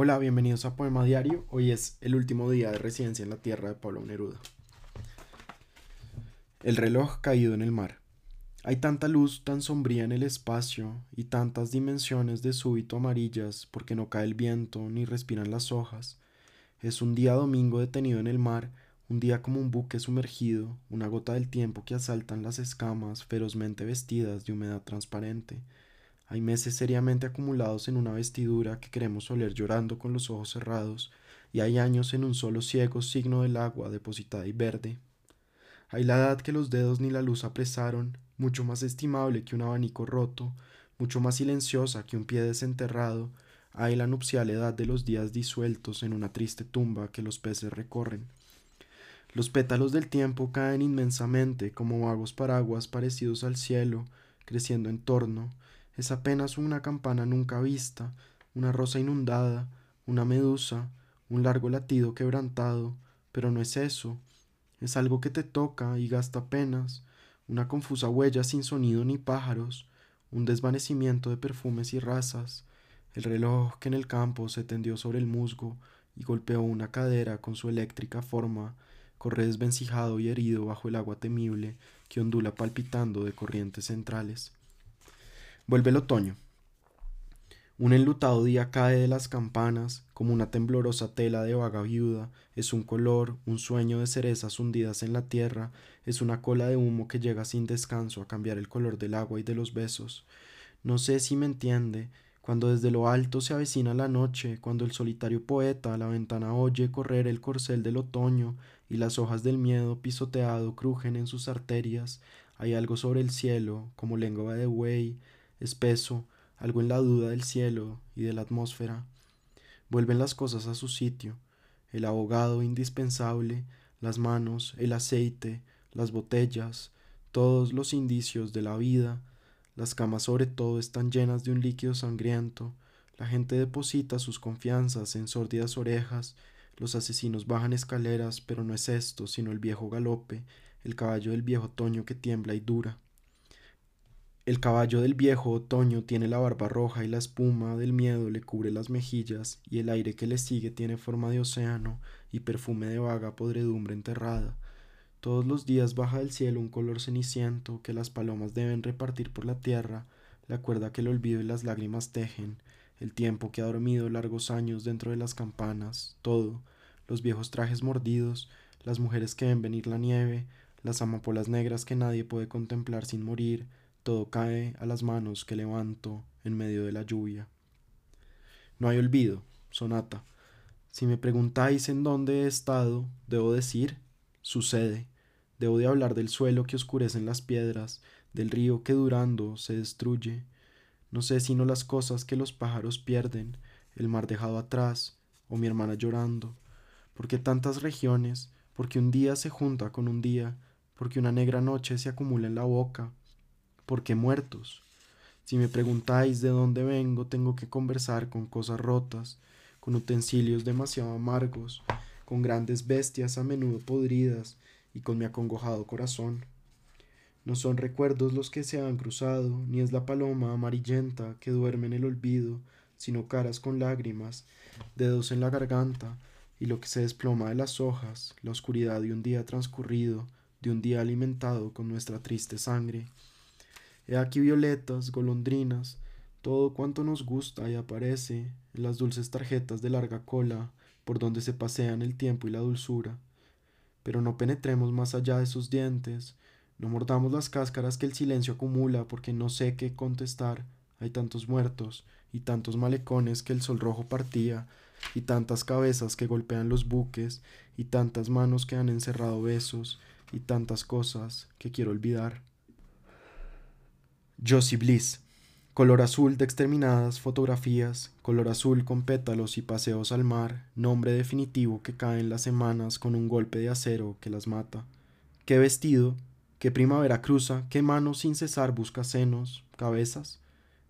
Hola, bienvenidos a Poema Diario. Hoy es el último día de residencia en la tierra de Pablo Neruda. El reloj caído en el mar. Hay tanta luz tan sombría en el espacio y tantas dimensiones de súbito amarillas porque no cae el viento ni respiran las hojas. Es un día domingo detenido en el mar, un día como un buque sumergido, una gota del tiempo que asaltan las escamas ferozmente vestidas de humedad transparente. Hay meses seriamente acumulados en una vestidura que queremos oler llorando con los ojos cerrados, y hay años en un solo ciego signo del agua depositada y verde. Hay la edad que los dedos ni la luz apresaron, mucho más estimable que un abanico roto, mucho más silenciosa que un pie desenterrado, hay la nupcial edad de los días disueltos en una triste tumba que los peces recorren. Los pétalos del tiempo caen inmensamente como vagos paraguas parecidos al cielo, creciendo en torno, es apenas una campana nunca vista, una rosa inundada, una medusa, un largo latido quebrantado, pero no es eso, es algo que te toca y gasta apenas, una confusa huella sin sonido ni pájaros, un desvanecimiento de perfumes y razas, el reloj que en el campo se tendió sobre el musgo y golpeó una cadera con su eléctrica forma, corre desvencijado y herido bajo el agua temible que ondula palpitando de corrientes centrales. Vuelve el otoño. Un enlutado día cae de las campanas, como una temblorosa tela de vaga viuda, es un color, un sueño de cerezas hundidas en la tierra, es una cola de humo que llega sin descanso a cambiar el color del agua y de los besos. No sé si me entiende, cuando desde lo alto se avecina la noche, cuando el solitario poeta a la ventana oye correr el corcel del otoño y las hojas del miedo pisoteado crujen en sus arterias, hay algo sobre el cielo, como lengua de buey, espeso, algo en la duda del cielo y de la atmósfera. Vuelven las cosas a su sitio, el abogado indispensable, las manos, el aceite, las botellas, todos los indicios de la vida, las camas sobre todo están llenas de un líquido sangriento, la gente deposita sus confianzas en sórdidas orejas, los asesinos bajan escaleras, pero no es esto, sino el viejo galope, el caballo del viejo otoño que tiembla y dura. El caballo del viejo otoño tiene la barba roja y la espuma del miedo le cubre las mejillas, y el aire que le sigue tiene forma de océano y perfume de vaga podredumbre enterrada. Todos los días baja del cielo un color ceniciento que las palomas deben repartir por la tierra, la cuerda que el olvido y las lágrimas tejen, el tiempo que ha dormido largos años dentro de las campanas, todo, los viejos trajes mordidos, las mujeres que ven venir la nieve, las amapolas negras que nadie puede contemplar sin morir, todo cae a las manos que levanto en medio de la lluvia. No hay olvido, sonata. Si me preguntáis en dónde he estado, debo decir, sucede. Debo de hablar del suelo que oscurecen las piedras, del río que durando se destruye. No sé sino las cosas que los pájaros pierden, el mar dejado atrás, o mi hermana llorando. Porque tantas regiones, porque un día se junta con un día, porque una negra noche se acumula en la boca, porque muertos. Si me preguntáis de dónde vengo, tengo que conversar con cosas rotas, con utensilios demasiado amargos, con grandes bestias a menudo podridas y con mi acongojado corazón. No son recuerdos los que se han cruzado, ni es la paloma amarillenta que duerme en el olvido, sino caras con lágrimas, dedos en la garganta, y lo que se desploma de las hojas, la oscuridad de un día transcurrido, de un día alimentado con nuestra triste sangre. He aquí violetas, golondrinas, todo cuanto nos gusta y aparece en las dulces tarjetas de larga cola por donde se pasean el tiempo y la dulzura. Pero no penetremos más allá de sus dientes, no mordamos las cáscaras que el silencio acumula porque no sé qué contestar. Hay tantos muertos y tantos malecones que el sol rojo partía, y tantas cabezas que golpean los buques, y tantas manos que han encerrado besos, y tantas cosas que quiero olvidar. Josie Bliss. Color azul de exterminadas fotografías, color azul con pétalos y paseos al mar, nombre definitivo que cae en las semanas con un golpe de acero que las mata. Qué vestido, qué primavera cruza, qué mano sin cesar busca senos, cabezas.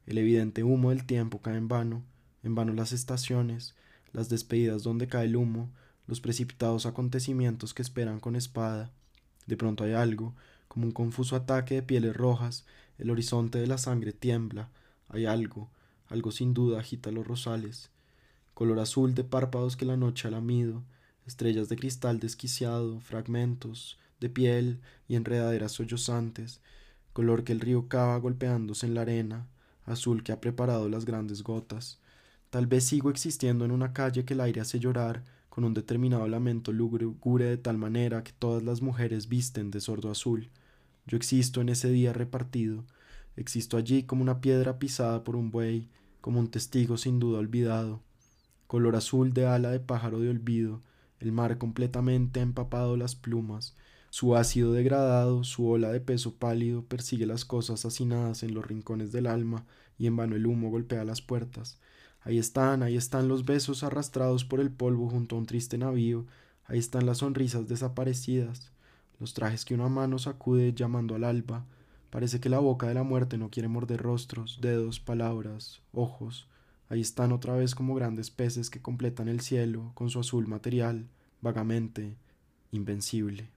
El evidente humo del tiempo cae en vano, en vano las estaciones, las despedidas donde cae el humo, los precipitados acontecimientos que esperan con espada. De pronto hay algo, como un confuso ataque de pieles rojas, el horizonte de la sangre tiembla, hay algo, algo sin duda agita los rosales. color azul de párpados que la noche ha lamido, estrellas de cristal desquiciado, fragmentos de piel y enredaderas sollozantes, color que el río cava golpeándose en la arena, azul que ha preparado las grandes gotas. Tal vez sigo existiendo en una calle que el aire hace llorar, con un determinado lamento lúgubre de tal manera que todas las mujeres visten de sordo azul. Yo existo en ese día repartido, existo allí como una piedra pisada por un buey, como un testigo sin duda olvidado. Color azul de ala de pájaro de olvido, el mar completamente empapado las plumas, su ácido degradado, su ola de peso pálido persigue las cosas hacinadas en los rincones del alma y en vano el humo golpea las puertas. Ahí están, ahí están los besos arrastrados por el polvo junto a un triste navío, ahí están las sonrisas desaparecidas, los trajes que una mano sacude llamando al alba. Parece que la boca de la muerte no quiere morder rostros, dedos, palabras, ojos. Ahí están otra vez como grandes peces que completan el cielo con su azul material, vagamente invencible.